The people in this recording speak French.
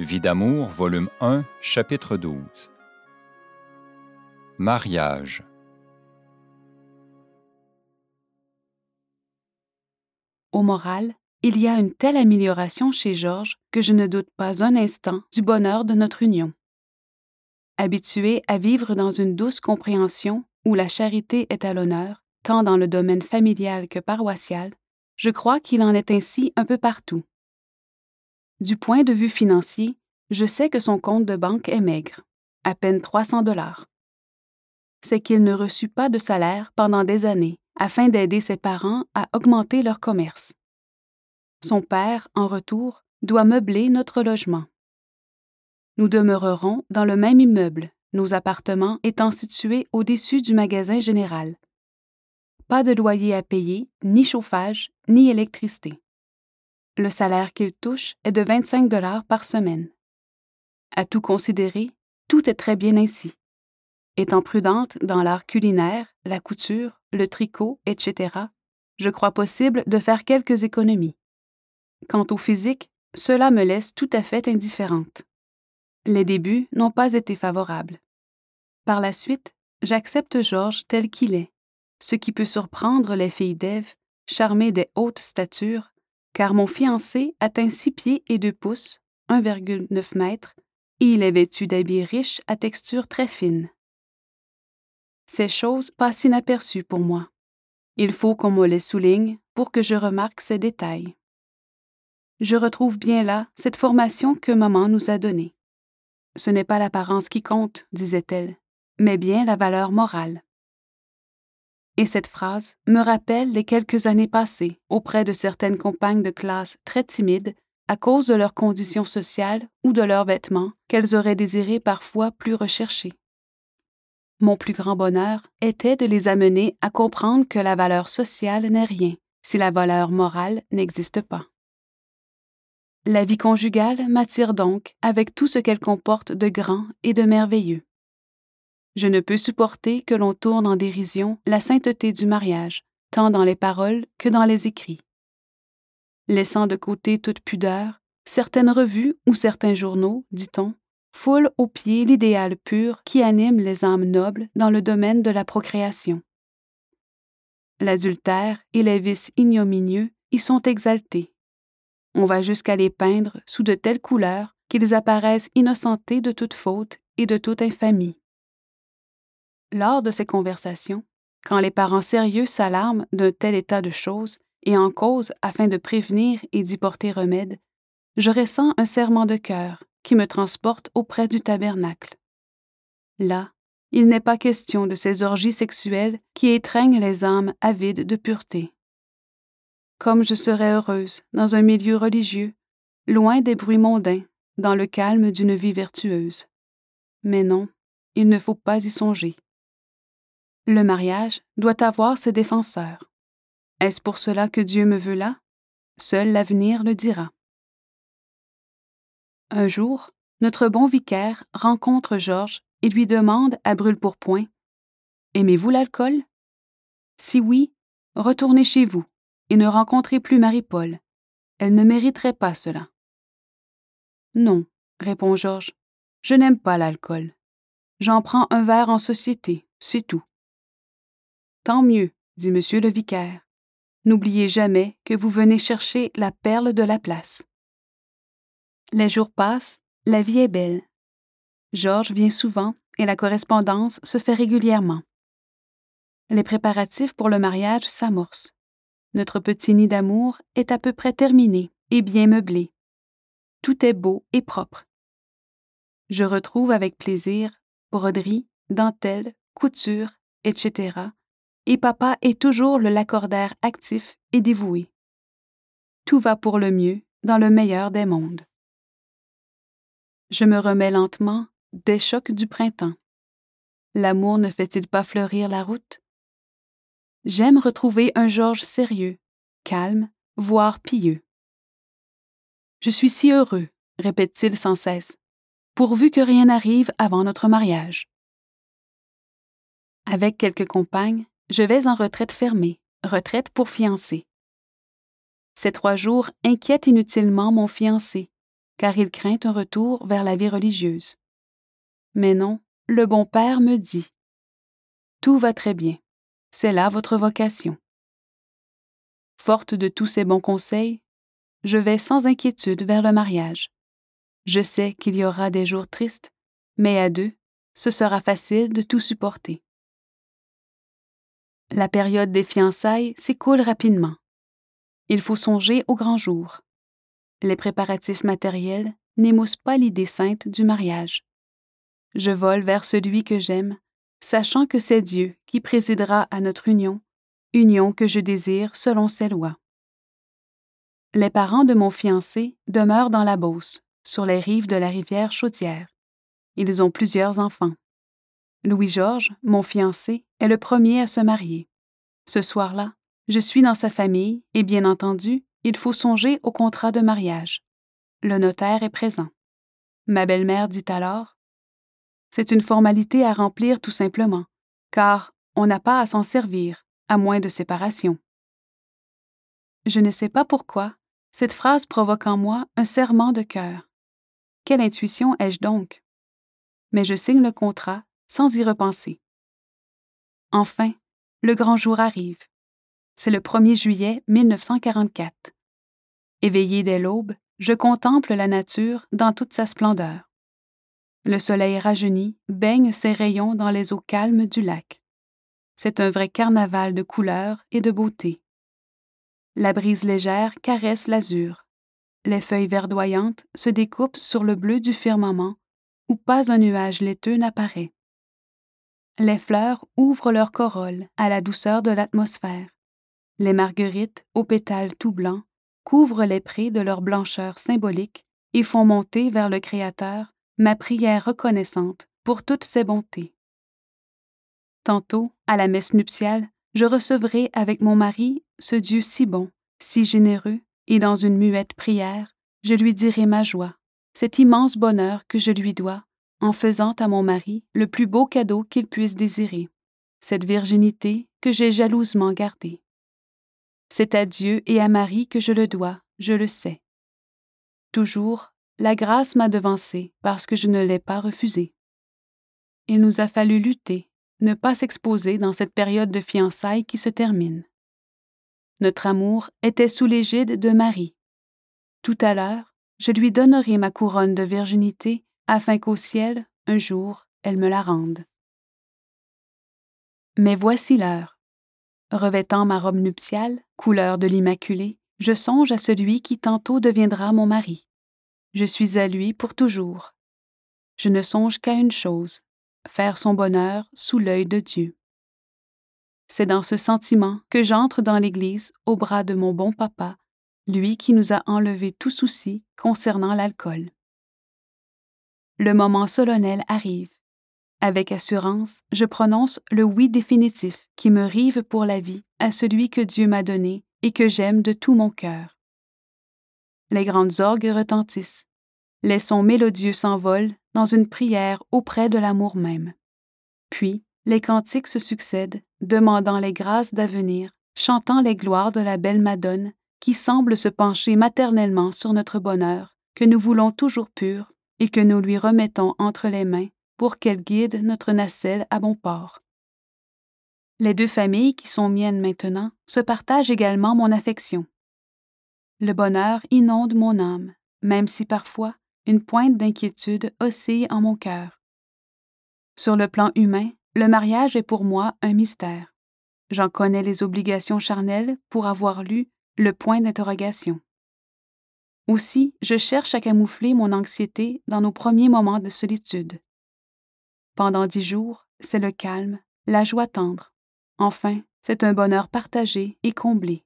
Vie d'amour, volume 1, chapitre 12. Mariage. Au moral, il y a une telle amélioration chez Georges que je ne doute pas un instant du bonheur de notre union. Habitué à vivre dans une douce compréhension où la charité est à l'honneur, tant dans le domaine familial que paroissial, je crois qu'il en est ainsi un peu partout. Du point de vue financier, je sais que son compte de banque est maigre, à peine 300 dollars. C'est qu'il ne reçut pas de salaire pendant des années afin d'aider ses parents à augmenter leur commerce. Son père, en retour, doit meubler notre logement. Nous demeurerons dans le même immeuble, nos appartements étant situés au-dessus du magasin général. Pas de loyer à payer, ni chauffage, ni électricité. Le salaire qu'il touche est de 25 dollars par semaine. À tout considérer, tout est très bien ainsi. Étant prudente dans l'art culinaire, la couture, le tricot, etc., je crois possible de faire quelques économies. Quant au physique, cela me laisse tout à fait indifférente. Les débuts n'ont pas été favorables. Par la suite, j'accepte Georges tel qu'il est, ce qui peut surprendre les filles d'Ève, charmées des hautes statures, car mon fiancé atteint six pieds et deux pouces, 1,9 mètres, il est vêtu d'habits riches à texture très fine. Ces choses passent inaperçues pour moi. Il faut qu'on me les souligne pour que je remarque ces détails. Je retrouve bien là cette formation que maman nous a donnée. Ce n'est pas l'apparence qui compte, disait-elle, mais bien la valeur morale. Et cette phrase me rappelle les quelques années passées auprès de certaines compagnes de classe très timides à cause de leurs conditions sociales ou de leurs vêtements qu'elles auraient désiré parfois plus recherchés. Mon plus grand bonheur était de les amener à comprendre que la valeur sociale n'est rien si la valeur morale n'existe pas. La vie conjugale m'attire donc avec tout ce qu'elle comporte de grand et de merveilleux. Je ne peux supporter que l'on tourne en dérision la sainteté du mariage, tant dans les paroles que dans les écrits. Laissant de côté toute pudeur, certaines revues ou certains journaux, dit-on, foulent aux pieds l'idéal pur qui anime les âmes nobles dans le domaine de la procréation. L'adultère et les vices ignominieux y sont exaltés. On va jusqu'à les peindre sous de telles couleurs qu'ils apparaissent innocentés de toute faute et de toute infamie. Lors de ces conversations, quand les parents sérieux s'alarment d'un tel état de choses et en cause afin de prévenir et d'y porter remède, je ressens un serrement de cœur qui me transporte auprès du tabernacle. Là, il n'est pas question de ces orgies sexuelles qui étreignent les âmes avides de pureté. Comme je serais heureuse dans un milieu religieux, loin des bruits mondains, dans le calme d'une vie vertueuse. Mais non, il ne faut pas y songer. Le mariage doit avoir ses défenseurs. Est-ce pour cela que Dieu me veut là? Seul l'avenir le dira. Un jour, notre bon vicaire rencontre Georges et lui demande à brûle-pourpoint Aimez-vous l'alcool? Si oui, retournez chez vous et ne rencontrez plus Marie-Paul. Elle ne mériterait pas cela. Non, répond Georges, je n'aime pas l'alcool. J'en prends un verre en société, c'est tout. Tant mieux, dit monsieur le vicaire. N'oubliez jamais que vous venez chercher la perle de la place. Les jours passent, la vie est belle. Georges vient souvent et la correspondance se fait régulièrement. Les préparatifs pour le mariage s'amorcent. Notre petit nid d'amour est à peu près terminé et bien meublé. Tout est beau et propre. Je retrouve avec plaisir broderie, dentelle, couture, etc et papa est toujours le lacordaire actif et dévoué. Tout va pour le mieux dans le meilleur des mondes. Je me remets lentement des chocs du printemps. L'amour ne fait-il pas fleurir la route? J'aime retrouver un Georges sérieux, calme, voire pieux. Je suis si heureux, répète-t-il sans cesse, pourvu que rien n'arrive avant notre mariage. Avec quelques compagnes, je vais en retraite fermée, retraite pour fiancé. Ces trois jours inquiètent inutilement mon fiancé, car il craint un retour vers la vie religieuse. Mais non, le bon Père me dit Tout va très bien, c'est là votre vocation. Forte de tous ces bons conseils, je vais sans inquiétude vers le mariage. Je sais qu'il y aura des jours tristes, mais à deux, ce sera facile de tout supporter. La période des fiançailles s'écoule rapidement. Il faut songer au grand jour. Les préparatifs matériels n'émoussent pas l'idée sainte du mariage. Je vole vers celui que j'aime, sachant que c'est Dieu qui présidera à notre union, union que je désire selon ses lois. Les parents de mon fiancé demeurent dans la Beauce, sur les rives de la rivière Chaudière. Ils ont plusieurs enfants. Louis-Georges, mon fiancé, est le premier à se marier. Ce soir-là, je suis dans sa famille et bien entendu, il faut songer au contrat de mariage. Le notaire est présent. Ma belle-mère dit alors C'est une formalité à remplir tout simplement, car on n'a pas à s'en servir, à moins de séparation. Je ne sais pas pourquoi, cette phrase provoque en moi un serrement de cœur. Quelle intuition ai-je donc? Mais je signe le contrat sans y repenser. Enfin, le grand jour arrive. C'est le 1er juillet 1944. Éveillé dès l'aube, je contemple la nature dans toute sa splendeur. Le soleil rajeuni baigne ses rayons dans les eaux calmes du lac. C'est un vrai carnaval de couleurs et de beauté. La brise légère caresse l'azur. Les feuilles verdoyantes se découpent sur le bleu du firmament, où pas un nuage laiteux n'apparaît. Les fleurs ouvrent leurs corolles à la douceur de l'atmosphère. Les marguerites, aux pétales tout blancs, couvrent les prés de leur blancheur symbolique et font monter vers le Créateur ma prière reconnaissante pour toutes ses bontés. Tantôt, à la messe nuptiale, je recevrai avec mon mari ce Dieu si bon, si généreux, et dans une muette prière, je lui dirai ma joie, cet immense bonheur que je lui dois, en faisant à mon mari le plus beau cadeau qu'il puisse désirer, cette virginité que j'ai jalousement gardée. C'est à Dieu et à Marie que je le dois, je le sais. Toujours, la grâce m'a devancé parce que je ne l'ai pas refusée. Il nous a fallu lutter, ne pas s'exposer dans cette période de fiançailles qui se termine. Notre amour était sous l'égide de Marie. Tout à l'heure, je lui donnerai ma couronne de virginité afin qu'au ciel, un jour, elle me la rende. Mais voici l'heure. Revêtant ma robe nuptiale, couleur de l'Immaculée, je songe à celui qui tantôt deviendra mon mari. Je suis à lui pour toujours. Je ne songe qu'à une chose, faire son bonheur sous l'œil de Dieu. C'est dans ce sentiment que j'entre dans l'Église au bras de mon bon papa, lui qui nous a enlevé tout souci concernant l'alcool. Le moment solennel arrive. Avec assurance, je prononce le oui définitif qui me rive pour la vie à celui que Dieu m'a donné et que j'aime de tout mon cœur. Les grandes orgues retentissent. Les sons mélodieux s'envolent dans une prière auprès de l'amour même. Puis, les cantiques se succèdent, demandant les grâces d'avenir, chantant les gloires de la belle Madone qui semble se pencher maternellement sur notre bonheur, que nous voulons toujours pur et que nous lui remettons entre les mains pour qu'elle guide notre nacelle à bon port. Les deux familles qui sont miennes maintenant se partagent également mon affection. Le bonheur inonde mon âme, même si parfois une pointe d'inquiétude oscille en mon cœur. Sur le plan humain, le mariage est pour moi un mystère. J'en connais les obligations charnelles pour avoir lu le point d'interrogation. Aussi, je cherche à camoufler mon anxiété dans nos premiers moments de solitude. Pendant dix jours, c'est le calme, la joie tendre. Enfin, c'est un bonheur partagé et comblé.